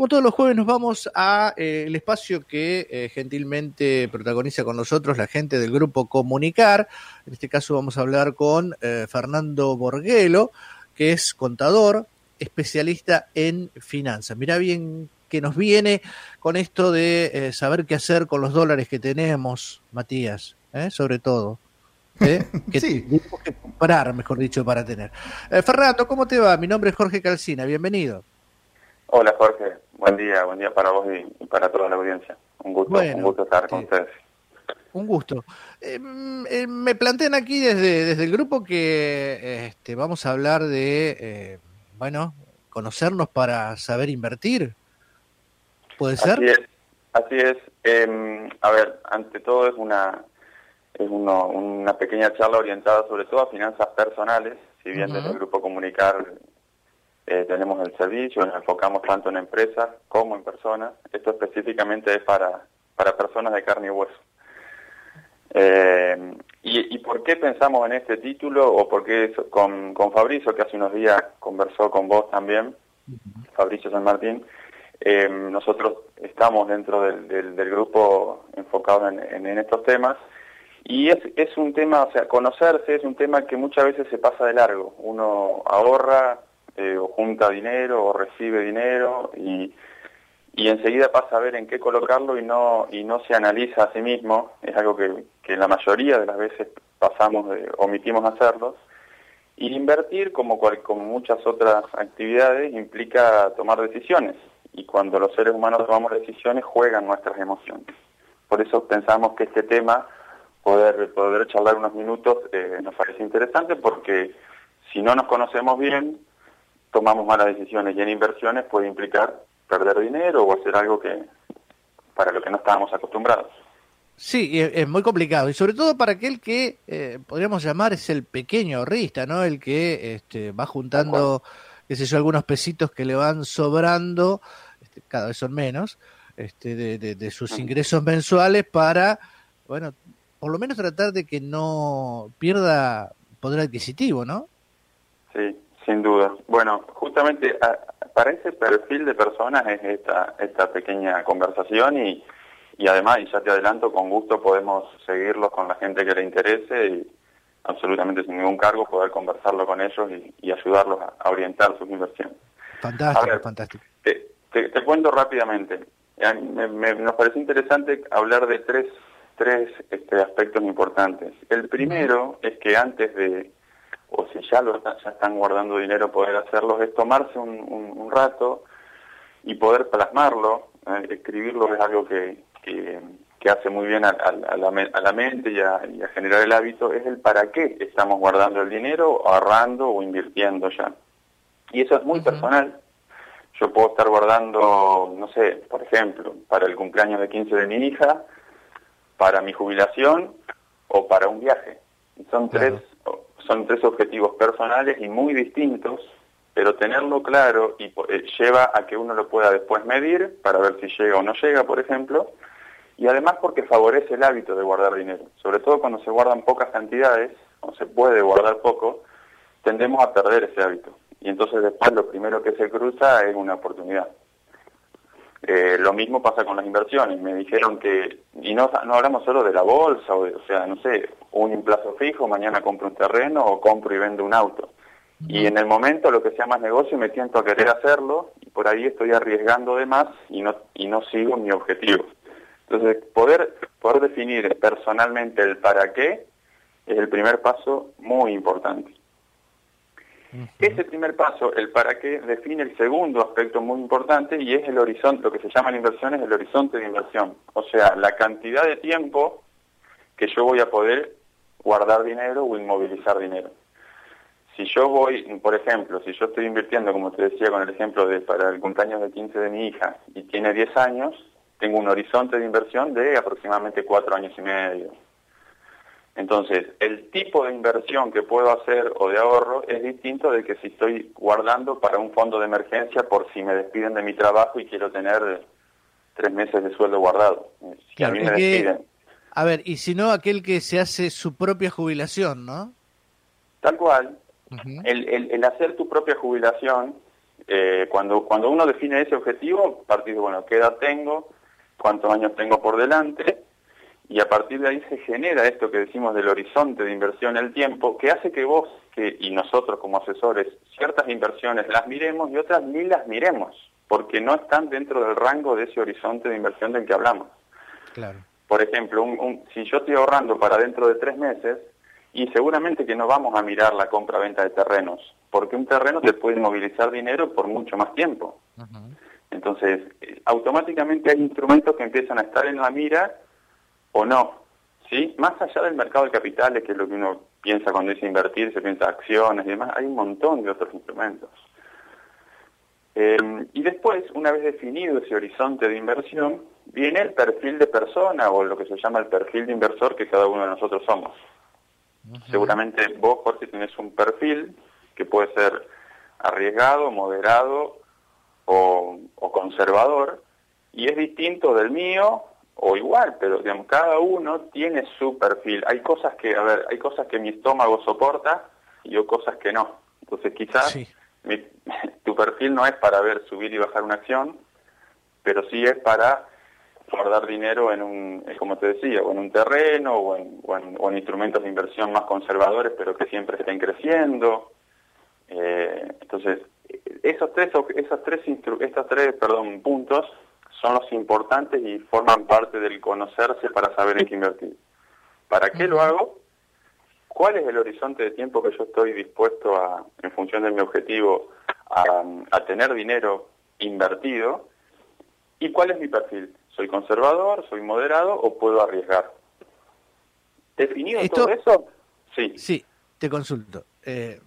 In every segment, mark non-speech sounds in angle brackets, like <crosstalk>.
Como todos los jueves nos vamos a eh, el espacio que eh, gentilmente protagoniza con nosotros la gente del grupo Comunicar. En este caso vamos a hablar con eh, Fernando Borguelo, que es contador, especialista en finanzas. Mira bien que nos viene con esto de saber qué hacer con los dólares que tenemos, Matías, sobre todo. <laughs> que sí. tenemos que comprar, mejor dicho, para tener. Fernando, ¿cómo te va? Mi nombre es Jorge Calcina, bienvenido. Hola Jorge, buen día, buen día para vos y, para toda la audiencia. Un gusto, un gusto estar con ustedes. Un gusto. Em, eh, me plantean aquí desde, desde el grupo que este, vamos a hablar de, eh, bueno, conocernos para saber invertir. ¿Puede ser? Así es. Así es. Em, a ver, ante todo es una es una pequeña charla orientada sobre todo a finanzas personales, si bien desde el grupo Comunicar eh, tenemos el servicio, nos enfocamos tanto en empresas como en personas. Esto específicamente es para, para personas de carne y hueso. Eh, y, por qué pensamos en este título? O por qué con, con Fabricio, que hace unos días conversó con vos también, Fabricio San Martín, eh, nosotros estamos dentro del, del, grupo enfocado en, en, estos temas y es, es un tema, o sea, conocerse es un tema que muchas veces se pasa de largo. Uno ahorra, eh, o junta dinero o recibe dinero y, y enseguida pasa a ver en qué colocarlo y no y no se analiza a sí mismo. Es algo que, que la mayoría de las veces pasamos omitimos hacerlo y invertir como como muchas otras actividades implica tomar decisiones. Y cuando los seres humanos tomamos decisiones juegan nuestras emociones. Por eso pensamos que este tema poder poder charlar unos minutos eh, nos parece interesante porque si no nos conocemos bien tomamos malas decisiones y en inversiones puede implicar perder dinero o hacer algo que para lo que no estábamos acostumbrados. Sí, es, muy complicado y sobre todo para aquel que eh, podríamos llamar es el pequeño ahorrista, ¿no? El que este, va juntando, qué sé yo, algunos pesitos que le van sobrando, este, cada vez son menos, este, de, de sus ingresos mensuales para, bueno, por lo menos tratar de que no pierda poder adquisitivo, ¿no? Sí, sin duda. Bueno, justamente para ese perfil de personas es esta, esta pequeña conversación y, y además, y ya te adelanto, con gusto podemos seguirlos con la gente que le interese y absolutamente sin ningún cargo poder conversarlo con ellos y, ayudarlos a, orientar sus inversiones. Fantástico, fantástico. Te, te, cuento rápidamente. Me, nos parece interesante hablar de tres, tres este, aspectos importantes. El primero es que antes de o si ya lo ya están guardando dinero, poder hacerlo, es tomarse un, rato y poder plasmarlo, eh, escribirlo es algo que, que, hace muy bien a, la, mente y a, generar el hábito, es el para qué estamos guardando el dinero, ahorrando o invirtiendo ya. Y eso es muy personal. Yo puedo estar guardando, no sé, por ejemplo, para el cumpleaños de 15 de mi hija, para mi jubilación o para un viaje. Son tres son tres objetivos personales y muy distintos, pero tenerlo claro eh, lleva a que uno lo pueda después medir para ver si llega o no llega, por ejemplo, y además porque favorece el hábito de guardar dinero, sobre todo cuando se guardan pocas cantidades, o se puede guardar poco, tendemos a perder ese hábito. Y entonces después lo primero que se cruza es una oportunidad. Eh, lo mismo pasa con las inversiones. Me dijeron que, y no, no hablamos solo de la bolsa, o, o sea, no sé, un plazo fijo, mañana compro un terreno o compro y vendo un auto. Y en el momento lo que sea más negocio me siento a querer hacerlo y por ahí estoy arriesgando de más y no, y no sigo mi objetivo. Entonces, poder, poder definir personalmente el para qué es el primer paso muy importante. Ese primer paso, el para qué, define el segundo aspecto muy importante y es el horizonte, lo que se llama la inversión es el horizonte de inversión. O sea, la cantidad de tiempo que yo voy a poder guardar dinero o inmovilizar dinero. Si yo voy, por ejemplo, si yo estoy invirtiendo, como te decía con el ejemplo de para el cumpleaños de 15 de mi hija y tiene 10 años, tengo un horizonte de inversión de aproximadamente 4 años y medio. Entonces, el tipo de inversión que puedo hacer o de ahorro es distinto de que si estoy guardando para un fondo de emergencia por si me despiden de mi trabajo y quiero tener tres meses de sueldo guardado. Si a mí me despiden. A ver, y si no, aquel que se hace su propia jubilación, ¿no? Tal cual. el, el, el, hacer tu propia jubilación Eh, cuando, cuando uno define ese objetivo, partir de, bueno, ¿qué edad tengo? ¿Cuántos años tengo por delante? Y a partir de ahí se genera esto que decimos del horizonte de inversión en el tiempo, que hace que vos que, y nosotros como asesores ciertas inversiones las miremos y otras ni las miremos, porque no están dentro del rango de ese horizonte de inversión del que hablamos. Claro. Por ejemplo, si yo estoy ahorrando para dentro de tres meses, y seguramente que no vamos a mirar la compra-venta de terrenos, porque un terreno te puede movilizar dinero por mucho más tiempo. Entonces, eh, automáticamente hay instrumentos que empiezan a estar en la mira o no, ¿sí? Más allá del mercado de capitales, que es lo que uno piensa cuando dice invertir, se piensa acciones y demás, hay un montón de otros instrumentos. Em, y después, una vez definido ese horizonte de inversión, viene el perfil de persona o lo que se llama el perfil de inversor que cada uno de nosotros somos. Seguramente vos, Jorge, tenés un perfil que puede ser arriesgado, moderado o, conservador, y es distinto del mío o igual, pero digamos, cada uno tiene su perfil. Hay cosas que, a ver, hay cosas que mi estómago soporta y yo cosas que no. Entonces quizás <laughs> tu perfil no es para ver subir y bajar una acción, pero sí es para guardar dinero en un, eh, como te decía, o en un terreno o en, instrumentos de inversión más conservadores, pero que siempre estén creciendo. Eh, entonces, esos tres, esos tres, estos tres perdón, puntos son los importantes y forman parte del conocerse para saber en qué invertir. ¿Para qué lo hago? ¿Cuál es el horizonte de tiempo que yo estoy dispuesto a, en función de mi objetivo, a tener dinero invertido? ¿Y cuál es mi perfil? ¿Soy conservador, soy moderado o puedo arriesgar? ¿Definido todo eso? Sí. Sí, te consulto. Eh,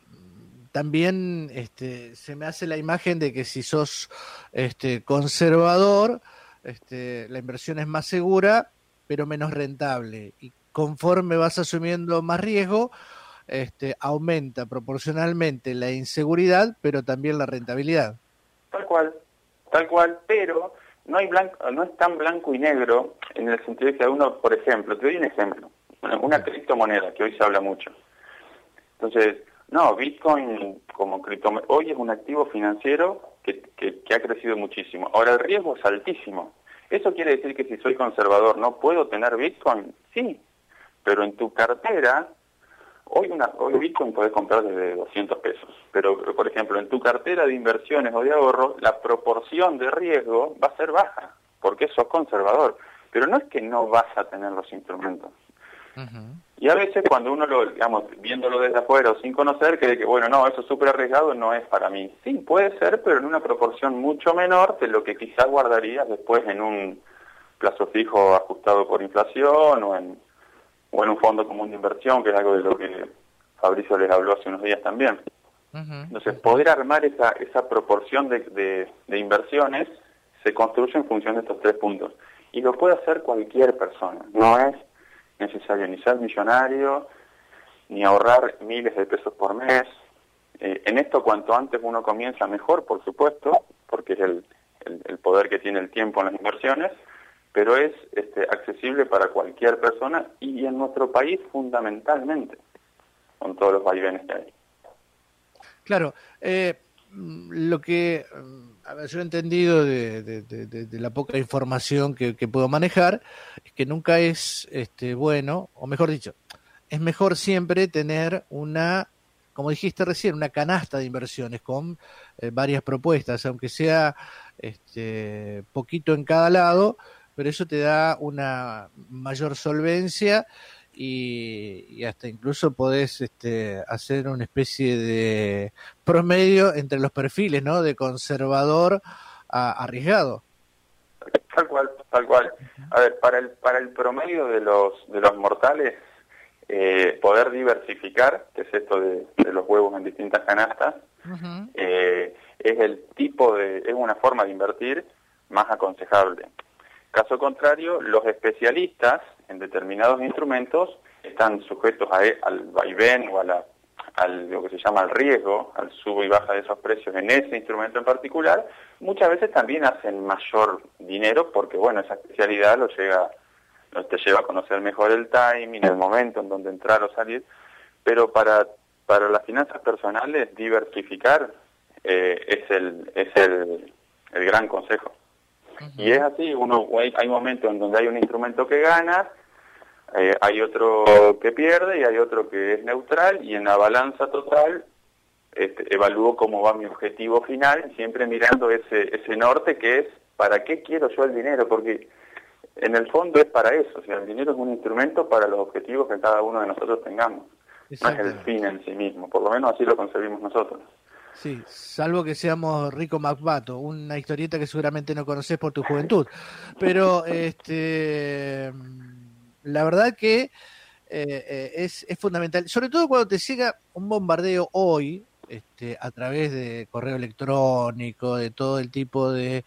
también este, se me hace la imagen de que si sos este, conservador, este, la inversión es más segura, pero menos rentable. Y conforme vas asumiendo más riesgo, este, aumenta proporcionalmente la inseguridad, pero también la rentabilidad. Tal cual, tal cual, pero no hay blanco, no es tan blanco y negro en el sentido de que uno, por ejemplo, te doy un ejemplo, una, criptomoneda que hoy se habla mucho. Entonces, no, Bitcoin como criptomoneda, hoy es un activo financiero que, que, ha crecido muchísimo. Ahora el riesgo es altísimo. ¿Eso quiere decir que si soy conservador no puedo tener Bitcoin? Sí, pero en tu cartera Hoy, una, hoy Bitcoin puedes comprar desde 200 pesos, pero por ejemplo en tu cartera de inversiones o de ahorro, la proporción de riesgo va a ser baja, porque sos conservador. Pero no es que no vas a tener los instrumentos. Y a veces cuando uno lo, digamos, viéndolo desde afuera o sin conocer, cree que, bueno, no, eso es súper arriesgado, no es para mí. Sí, puede ser, pero en una proporción mucho menor de lo que quizás guardarías después en un plazo fijo ajustado por inflación o en o en un fondo común de inversión, que es algo de lo que Fabricio les habló hace unos días también. Entonces, poder armar esa, esa proporción de, de, inversiones se construye en función de estos tres puntos. Y lo puede hacer cualquier persona. No es necesario ni ser millonario, ni ahorrar miles de pesos por mes. Eh, en esto, cuanto antes uno comienza, mejor, por supuesto, porque es el, el poder que tiene el tiempo en las inversiones pero es este, accesible para cualquier persona y en nuestro país fundamentalmente, con todos los vaivenes que hay. Claro, eh, lo que mm, yo he entendido de, la poca información que, puedo manejar que nunca es este, bueno, o mejor dicho, es mejor siempre tener una, como dijiste recién, una canasta de inversiones con eh, varias propuestas, aunque sea este, poquito en cada lado, pero eso te da una mayor solvencia y, hasta incluso podés este, hacer una especie de promedio entre los perfiles, ¿no? De conservador a arriesgado. Tal cual, tal cual. A ver, para el, para el promedio de los, de los mortales, eh, poder diversificar, que es esto de, los huevos en distintas canastas, eh, es el tipo de, es una forma de invertir más aconsejable. Caso contrario, los especialistas en determinados instrumentos están sujetos a, e, al vaivén o a la, al lo que se llama el riesgo, al subo y baja de esos precios en ese instrumento en particular, muchas veces también hacen mayor dinero porque, bueno, esa especialidad lo llega, te lleva a conocer mejor el timing, el momento en donde entrar o salir, pero para, para las finanzas personales diversificar eh, es el es el, el gran consejo. Y es así, uno hay, hay, momentos en donde hay un instrumento que gana, eh, hay otro que pierde y hay otro que es neutral y en la balanza total este, evalúo cómo va mi objetivo final, siempre mirando ese, ese norte que es para qué quiero yo el dinero, porque en el fondo es para eso, o sea, el dinero es un instrumento para los objetivos que cada uno de nosotros tengamos, no es el fin en sí mismo, por lo menos así lo concebimos nosotros. Sí, salvo que seamos Rico Macbato, una historieta que seguramente no conoces por tu juventud. Pero este, la verdad que eh, eh, es, es, fundamental, sobre todo cuando te llega un bombardeo hoy, este, a través de correo electrónico, de todo el tipo de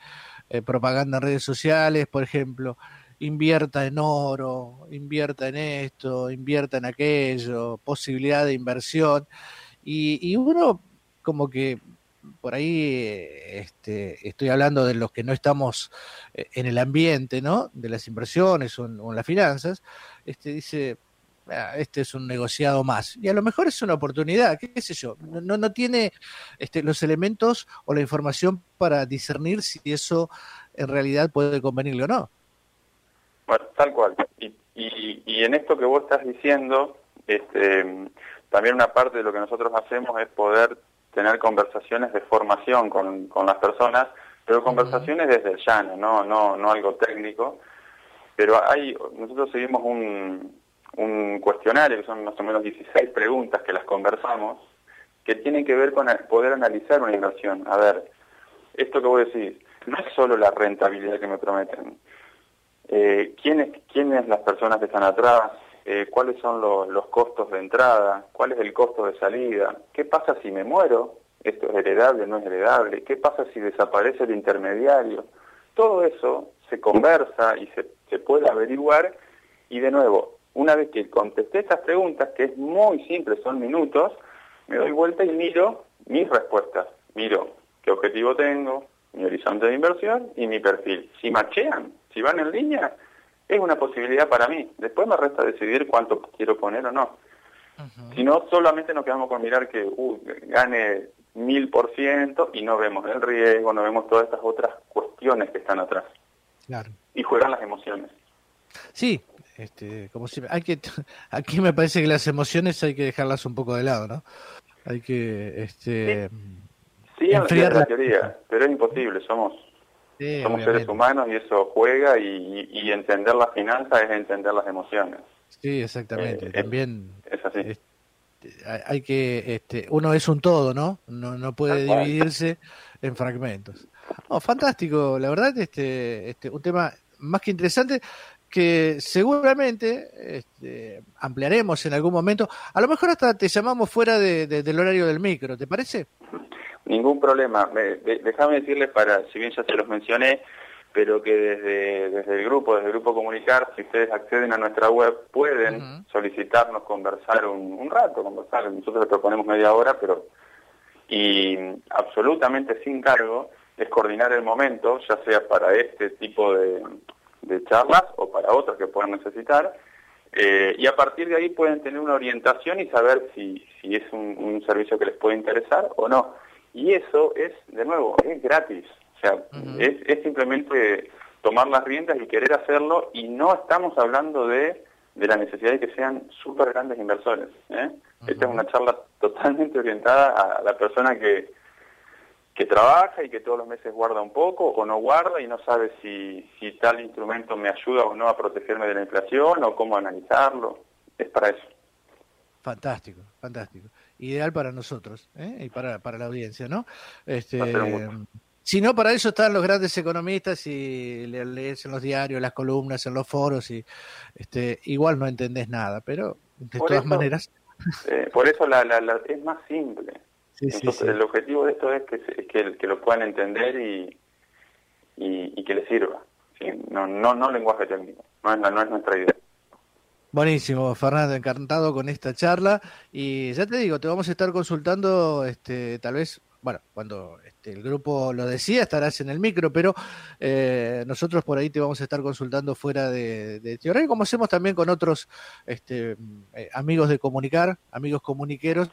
eh, propaganda en redes sociales, por ejemplo, invierta en oro, invierta en esto, invierta en aquello, posibilidad de inversión. Y, y uno como que por ahí este, estoy hablando de los que no estamos eh, en el ambiente, ¿no? De las inversiones o en, las finanzas, este dice, ah, este es un negociado más. Y a lo mejor es una oportunidad, qué, sé yo, no, no tiene este, los elementos o la información para discernir si eso en realidad puede convenirle o no. Bueno, tal cual. Y, y, y en esto que vos estás diciendo, este, también una parte de lo que nosotros hacemos es poder tener conversaciones de formación con, con las personas, pero conversaciones desde el llano, no, no, no algo técnico. Pero hay, nosotros seguimos un, un cuestionario, que son más o menos 16 preguntas que las conversamos, que tienen que ver con poder analizar una inversión. A ver, esto que voy a decir, no es solo la rentabilidad que me prometen. Eh, ¿quiénes, ¿Quiénes las personas que están atrás? Eh, cuáles son los, los costos de entrada, cuál es el costo de salida, qué pasa si me muero, esto es heredable, no es heredable, qué pasa si desaparece el intermediario. Todo eso se conversa y se, se puede averiguar y de nuevo, una vez que contesté estas preguntas, que es muy simple, son minutos, me doy vuelta y miro mis respuestas. Miro qué objetivo tengo, mi horizonte de inversión y mi perfil. Si machean, si van en línea, es una posibilidad para mí. Después me resta decidir cuánto quiero poner o no. Si no, solamente nos quedamos con mirar que uh, gane mil por ciento y no vemos el riesgo, no vemos todas estas otras cuestiones que están atrás. Claro. Y juegan las emociones. Sí, este, como si hay que, <laughs> aquí me parece que las emociones hay que dejarlas un poco de lado, ¿no? Hay que, este, sí, sí enfriar la teoría, pero es imposible. Somos somos seres humanos y eso juega y, entender la finanza es entender las emociones. Sí, exactamente. Eh, También es, así. hay que, este, uno es un todo, ¿no? No, no puede dividirse en fragmentos. fantástico, la verdad, este, este, un tema más que interesante que seguramente este, ampliaremos en algún momento. A lo mejor hasta te llamamos fuera del horario del micro, ¿te parece? Ningún problema. déjame decirles para, si bien ya se los mencioné, pero que desde, desde el grupo, desde el grupo Comunicar, si ustedes acceden a nuestra web, pueden solicitarnos conversar un, rato, conversar. Nosotros les proponemos media hora, pero y absolutamente sin cargo es coordinar el momento, ya sea para este tipo de, charlas o para otras que puedan necesitar, eh, y a partir de ahí pueden tener una orientación y saber si, si es un servicio que les puede interesar o no. Y eso es, de nuevo, es gratis. O sea, es, es simplemente tomar las riendas y querer hacerlo y no estamos hablando de, de la necesidad de que sean súper grandes inversores. ¿eh? Esta es una charla totalmente orientada a la persona que, que trabaja y que todos los meses guarda un poco o no guarda y no sabe si, si tal instrumento me ayuda o no a protegerme de la inflación o cómo analizarlo. Es para eso. Fantástico, fantástico ideal para nosotros ¿eh? y para, para la audiencia, ¿no? Este, si no, para eso están los grandes economistas y lees en los diarios, las columnas, en los foros y este, igual no entendés nada, pero de todas maneras... Eh, por eso la, la, es más simple. El objetivo de esto es que, que, que lo puedan entender y, y, que les sirva. No, no, no lenguaje técnico, no es, no es nuestra idea. Buenísimo, Fernando, encantado con esta charla y ya te digo, te vamos a estar consultando, este, tal vez, bueno, cuando este, el grupo lo decía estarás en el micro, pero eh, nosotros por ahí te vamos a estar consultando fuera de, de teoría, como hacemos también con otros este, eh, amigos de comunicar, amigos comuniqueros,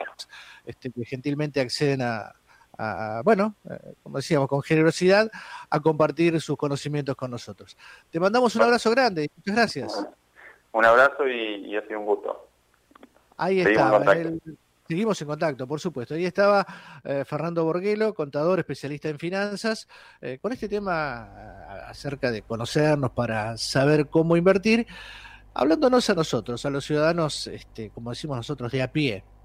este, que gentilmente acceden a, bueno, eh, como decíamos, con generosidad, a compartir sus conocimientos con nosotros. Te mandamos un abrazo grande, muchas gracias. Un abrazo y, ha sido un gusto. Ahí está. Seguimos en contacto, por supuesto. Ahí estaba eh, Fernando Borguelo, contador, especialista en finanzas, eh, con este tema eh, acerca de conocernos para saber cómo invertir, hablándonos a nosotros, a los ciudadanos, este, como decimos nosotros, de a pie,